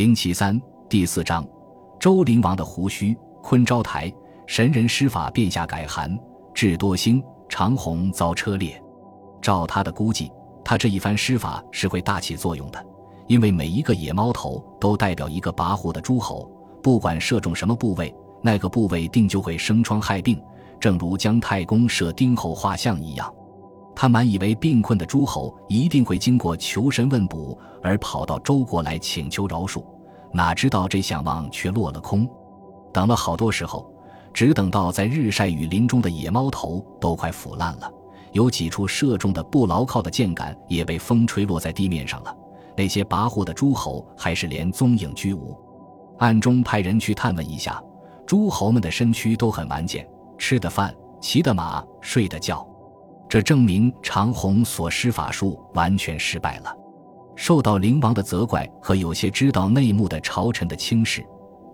零七三第四章，周灵王的胡须。昆昭台神人施法变下改寒，智多星长虹遭车裂。照他的估计，他这一番施法是会大起作用的，因为每一个野猫头都代表一个跋扈的诸侯，不管射中什么部位，那个部位定就会生疮害病，正如姜太公射丁后画像一样。他满以为病困的诸侯一定会经过求神问卜而跑到周国来请求饶恕，哪知道这想望却落了空。等了好多时候，只等到在日晒雨淋中的野猫头都快腐烂了，有几处射中的不牢靠的箭杆也被风吹落在地面上了。那些跋扈的诸侯还是连踪影俱无。暗中派人去探问一下，诸侯们的身躯都很完健，吃的饭，骑的马，睡的觉。这证明长虹所施法术完全失败了，受到灵王的责怪和有些知道内幕的朝臣的轻视，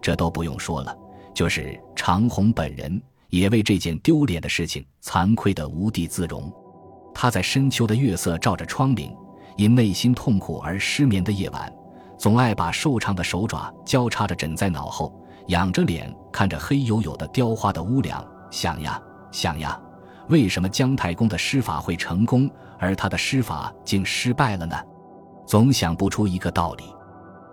这都不用说了。就是长虹本人也为这件丢脸的事情惭愧得无地自容。他在深秋的月色照着窗棂，因内心痛苦而失眠的夜晚，总爱把瘦长的手爪交叉着枕在脑后，仰着脸看着黑黝黝的雕花的屋梁，想呀想呀。为什么姜太公的施法会成功，而他的施法竟失败了呢？总想不出一个道理，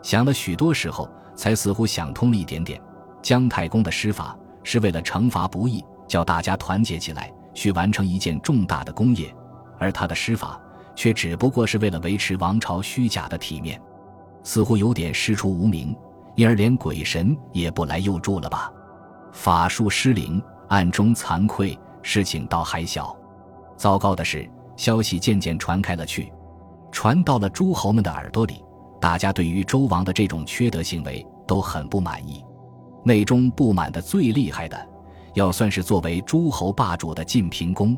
想了许多时候，才似乎想通了一点点。姜太公的施法是为了惩罚不义，叫大家团结起来去完成一件重大的功业，而他的施法却只不过是为了维持王朝虚假的体面，似乎有点师出无名，因而连鬼神也不来佑助了吧？法术失灵，暗中惭愧。事情倒还小，糟糕的是，消息渐渐传开了去，传到了诸侯们的耳朵里。大家对于周王的这种缺德行为都很不满意，内中不满的最厉害的，要算是作为诸侯霸主的晋平公。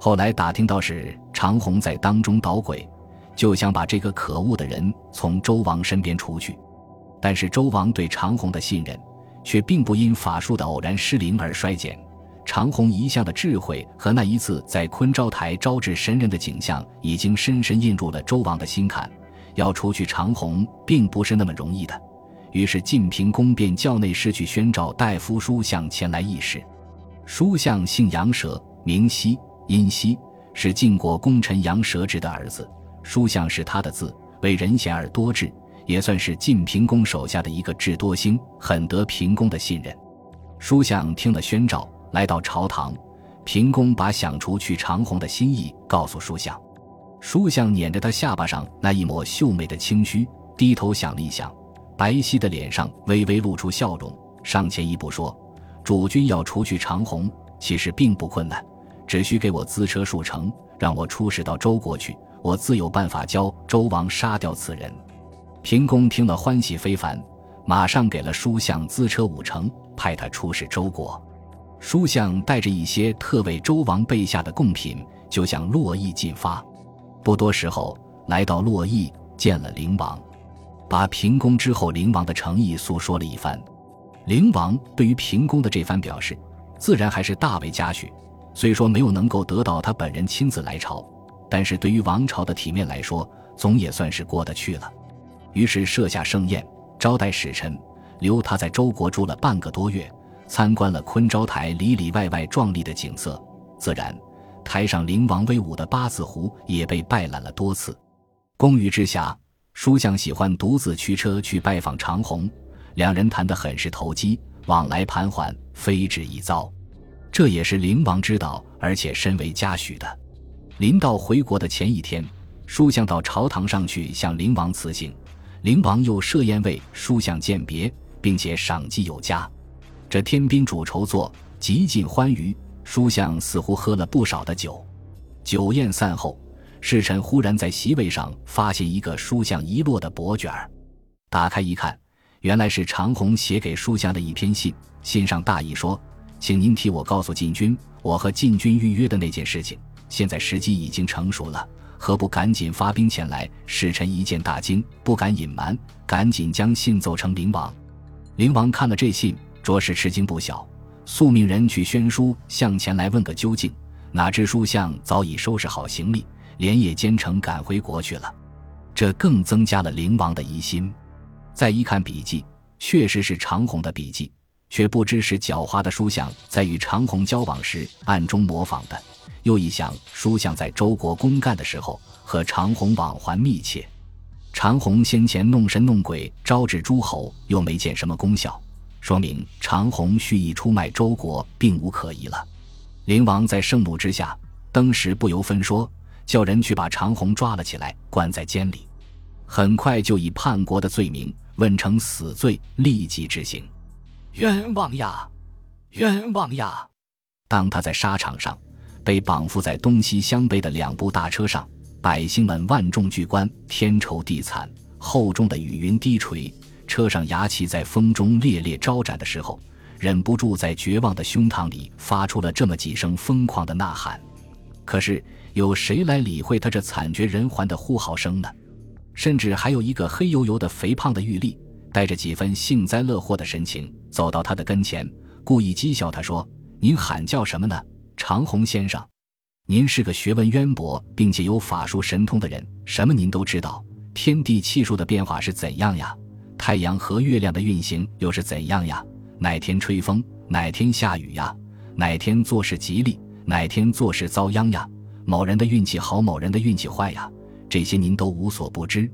后来打听到是长虹在当中捣鬼，就想把这个可恶的人从周王身边除去。但是周王对长虹的信任，却并不因法术的偶然失灵而衰减。长虹一向的智慧和那一次在昆昭台招致神人的景象，已经深深印入了周王的心坎。要除去长虹，并不是那么容易的。于是晋平公便叫内侍去宣召大夫书相前来议事。书相姓杨蛇，名熙，殷熙，是晋国功臣杨蛇之的儿子。书相是他的字，为人贤而多智，也算是晋平公手下的一个智多星，很得平公的信任。书相听了宣召。来到朝堂，平公把想除去长虹的心意告诉书相，书相捻着他下巴上那一抹秀美的清须，低头想了一想，白皙的脸上微微露出笑容，上前一步说：“主君要除去长虹，其实并不困难，只需给我资车数乘，让我出使到周国去，我自有办法教周王杀掉此人。”平公听了欢喜非凡，马上给了书相资车五成，派他出使周国。书相带着一些特为周王备下的贡品，就向洛邑进发。不多时候，来到洛邑，见了灵王，把平公之后灵王的诚意诉说了一番。灵王对于平公的这番表示，自然还是大为嘉许。虽说没有能够得到他本人亲自来朝，但是对于王朝的体面来说，总也算是过得去了。于是设下盛宴，招待使臣，留他在周国住了半个多月。参观了昆昭台里里外外壮丽的景色，自然台上灵王威武的八字胡也被拜览了多次。公余之下，书相喜欢独自驱车去拜访长虹，两人谈得很是投机，往来盘桓，非止一遭。这也是灵王知道，而且深为嘉许的。临到回国的前一天，书相到朝堂上去向灵王辞行，灵王又设宴为书相饯别，并且赏绩有加。这天宾主筹座，极尽欢愉。书相似乎喝了不少的酒。酒宴散后，侍臣忽然在席位上发现一个书相遗落的帛卷儿，打开一看，原来是长虹写给书相的一篇信。信上大意说：“请您替我告诉晋军，我和晋军预约的那件事情，现在时机已经成熟了，何不赶紧发兵前来？”使臣一见大惊，不敢隐瞒，赶紧将信奏呈灵王。灵王看了这信。着实吃惊不小，速命人去宣书向前来问个究竟。哪知书相早已收拾好行李，连夜兼程赶回国去了。这更增加了灵王的疑心。再一看笔记，确实是长虹的笔记，却不知是狡猾的书相在与长虹交往时暗中模仿的，又一想书相在周国公干的时候和长虹往还密切。长虹先前弄神弄鬼招致诸侯，又没见什么功效，说明长虹蓄意出卖周国，并无可疑了。灵王在盛怒之下，当时不由分说，叫人去把长虹抓了起来，关在监里。很快就以叛国的罪名问成死罪，立即执行。冤枉呀，冤枉呀！当他在沙场上被绑缚在东西相背的两部大车上。百姓们万众聚观，天愁地惨，厚重的雨云低垂，车上牙旗在风中猎猎招展的时候，忍不住在绝望的胸膛里发出了这么几声疯狂的呐喊。可是有谁来理会他这惨绝人寰的呼号声呢？甚至还有一个黑油油的肥胖的玉立，带着几分幸灾乐祸的神情，走到他的跟前，故意讥笑他说：“您喊叫什么呢，长虹先生？”您是个学问渊博并且有法术神通的人，什么您都知道。天地气数的变化是怎样呀？太阳和月亮的运行又是怎样呀？哪天吹风，哪天下雨呀？哪天做事吉利，哪天做事遭殃呀？某人的运气好，某人的运气坏呀？这些您都无所不知，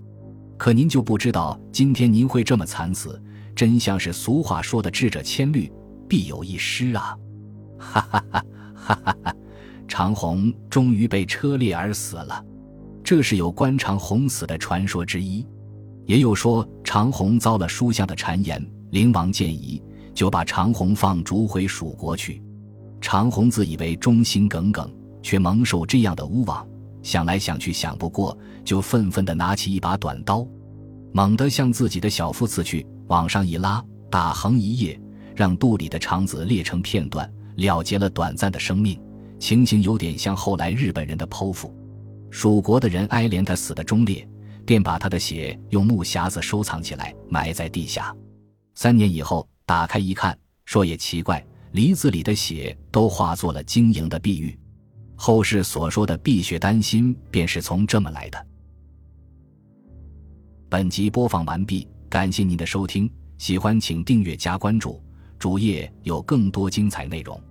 可您就不知道今天您会这么惨死，真像是俗话说的“智者千虑，必有一失”啊！哈哈哈，哈哈哈。长虹终于被车裂而死了，这是有关长虹死的传说之一。也有说长虹遭了书相的谗言，灵王建议就把长虹放逐回蜀国去。长虹自以为忠心耿耿，却蒙受这样的诬枉，想来想去想不过，就愤愤地拿起一把短刀，猛地向自己的小腹刺去，往上一拉，打横一页，让肚里的肠子裂成片段，了结了短暂的生命。情形有点像后来日本人的剖腹，蜀国的人哀怜他死的忠烈，便把他的血用木匣子收藏起来，埋在地下。三年以后打开一看，说也奇怪，梨子里的血都化作了晶莹的碧玉。后世所说的碧血丹心，便是从这么来的。本集播放完毕，感谢您的收听，喜欢请订阅加关注，主页有更多精彩内容。